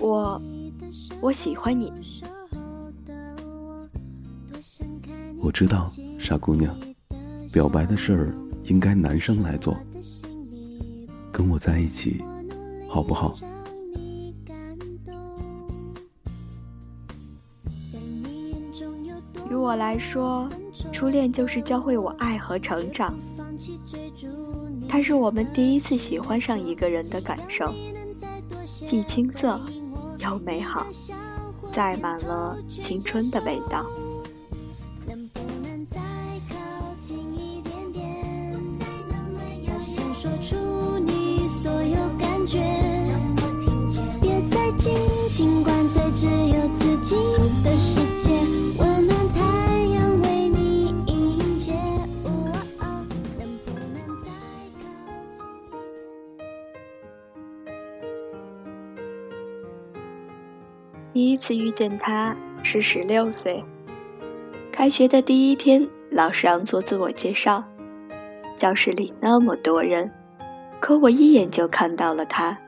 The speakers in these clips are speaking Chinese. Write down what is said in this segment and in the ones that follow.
我，我喜欢你。我知道，傻姑娘，表白的事儿应该男生来做。跟我在一起，好不好？于我来说，初恋就是教会我爱和成长。它是我们第一次喜欢上一个人的感受，既青涩又美好，载满了青春的味道。尽管只有自己的世界，第一次遇见他是十六岁，开学的第一天，老师让做自我介绍，教室里那么多人，可我一眼就看到了他，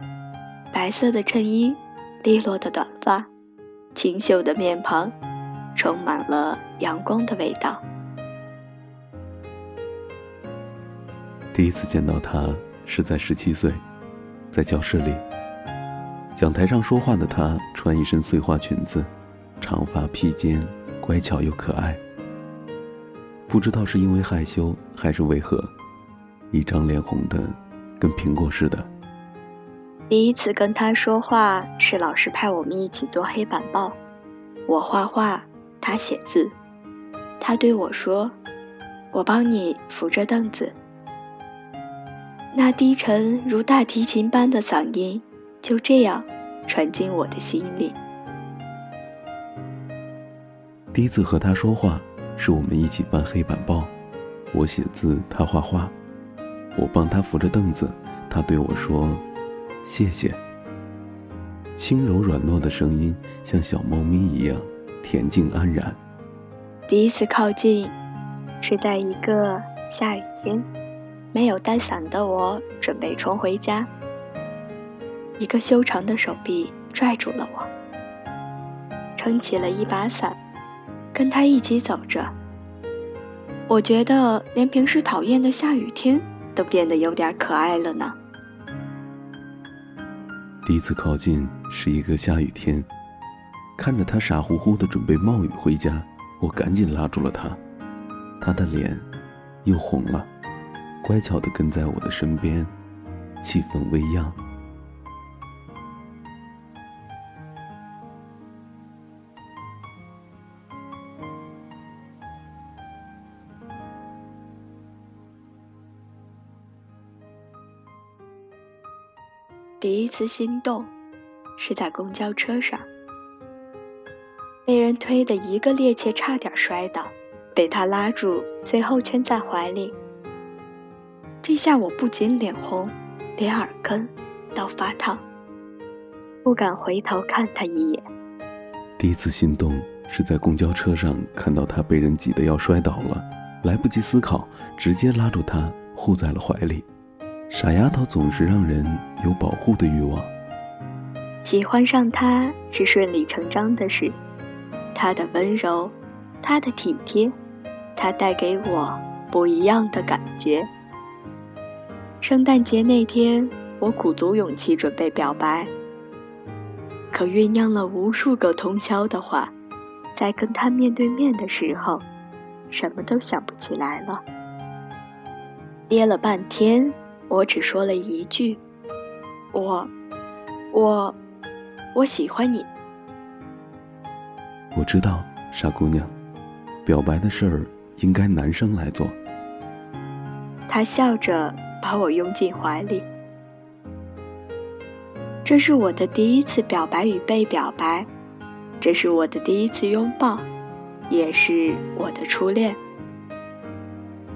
白色的衬衣，利落的短发。清秀的面庞，充满了阳光的味道。第一次见到他是在十七岁，在教室里，讲台上说话的她穿一身碎花裙子，长发披肩，乖巧又可爱。不知道是因为害羞还是为何，一张脸红的跟苹果似的。第一次跟他说话是老师派我们一起做黑板报，我画画，他写字。他对我说：“我帮你扶着凳子。”那低沉如大提琴般的嗓音就这样传进我的心里。第一次和他说话是我们一起搬黑板报，我写字，他画画，我帮他扶着凳子，他对我说。谢谢。轻柔软糯的声音，像小猫咪一样恬静安然。第一次靠近，是在一个下雨天，没有带伞的我准备冲回家，一个修长的手臂拽住了我，撑起了一把伞，跟他一起走着。我觉得连平时讨厌的下雨天都变得有点可爱了呢。第一次靠近是一个下雨天，看着他傻乎乎的准备冒雨回家，我赶紧拉住了他，他的脸又红了，乖巧的跟在我的身边，气氛微漾。第一次心动，是在公交车上，被人推的一个趔趄，差点摔倒，被他拉住，随后圈在怀里。这下我不仅脸红，连耳根都发烫，不敢回头看他一眼。第一次心动是在公交车上看到他被人挤得要摔倒了，来不及思考，直接拉住他，护在了怀里。傻丫头总是让人有保护的欲望。喜欢上他是顺理成章的事，他的温柔，他的体贴，他带给我不一样的感觉。圣诞节那天，我鼓足勇气准备表白，可酝酿了无数个通宵的话，在跟他面对面的时候，什么都想不起来了，憋了半天。我只说了一句：“我，我，我喜欢你。”我知道，傻姑娘，表白的事儿应该男生来做。他笑着把我拥进怀里。这是我的第一次表白与被表白，这是我的第一次拥抱，也是我的初恋。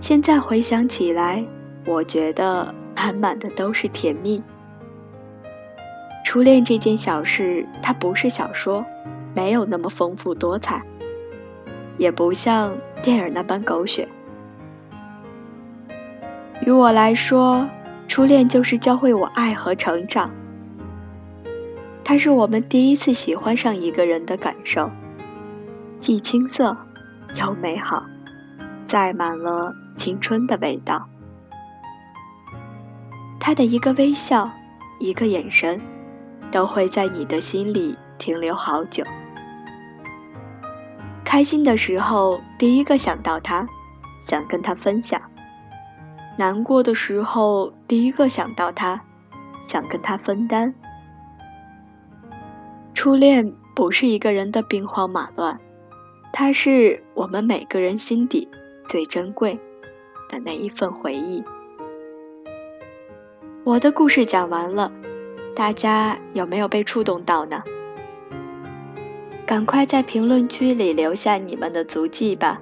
现在回想起来，我觉得。满满的都是甜蜜。初恋这件小事，它不是小说，没有那么丰富多彩，也不像电影那般狗血。于我来说，初恋就是教会我爱和成长。它是我们第一次喜欢上一个人的感受，既青涩又美好，载满了青春的味道。他的一个微笑，一个眼神，都会在你的心里停留好久。开心的时候，第一个想到他，想跟他分享；难过的时候，第一个想到他，想跟他分担。初恋不是一个人的兵荒马乱，它是我们每个人心底最珍贵的那一份回忆。我的故事讲完了，大家有没有被触动到呢？赶快在评论区里留下你们的足迹吧。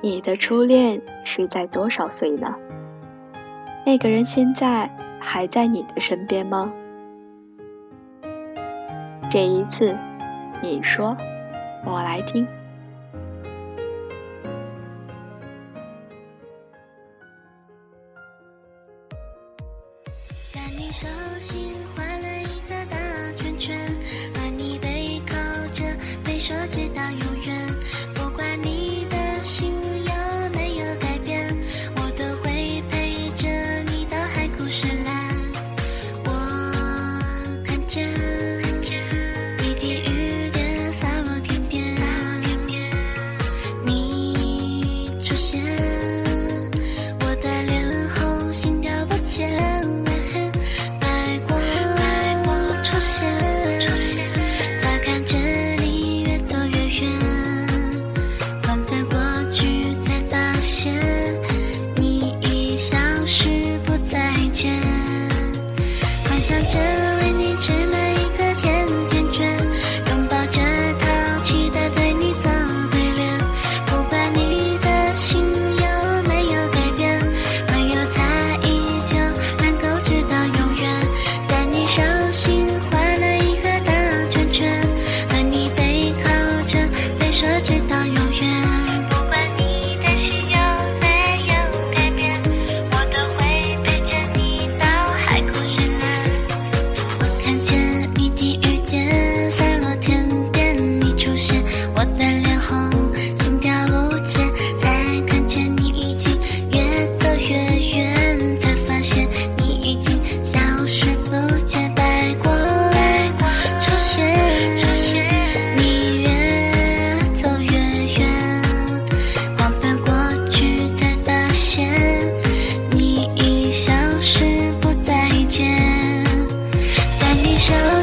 你的初恋是在多少岁呢？那个人现在还在你的身边吗？这一次，你说，我来听。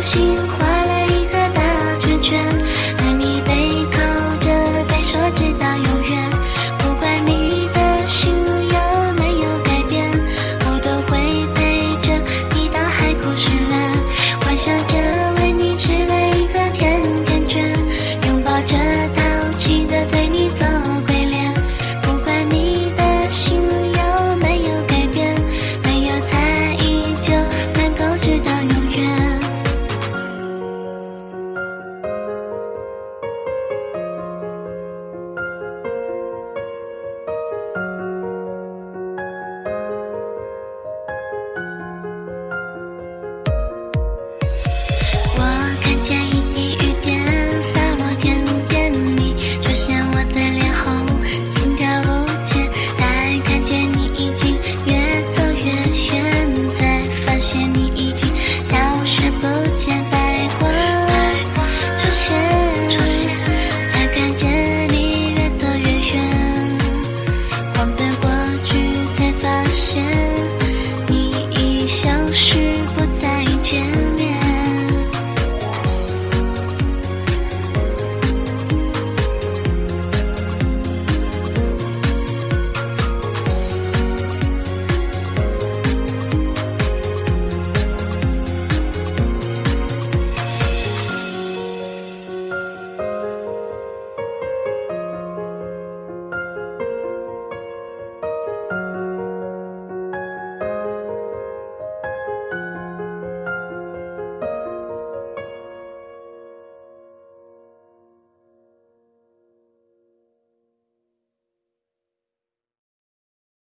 心怀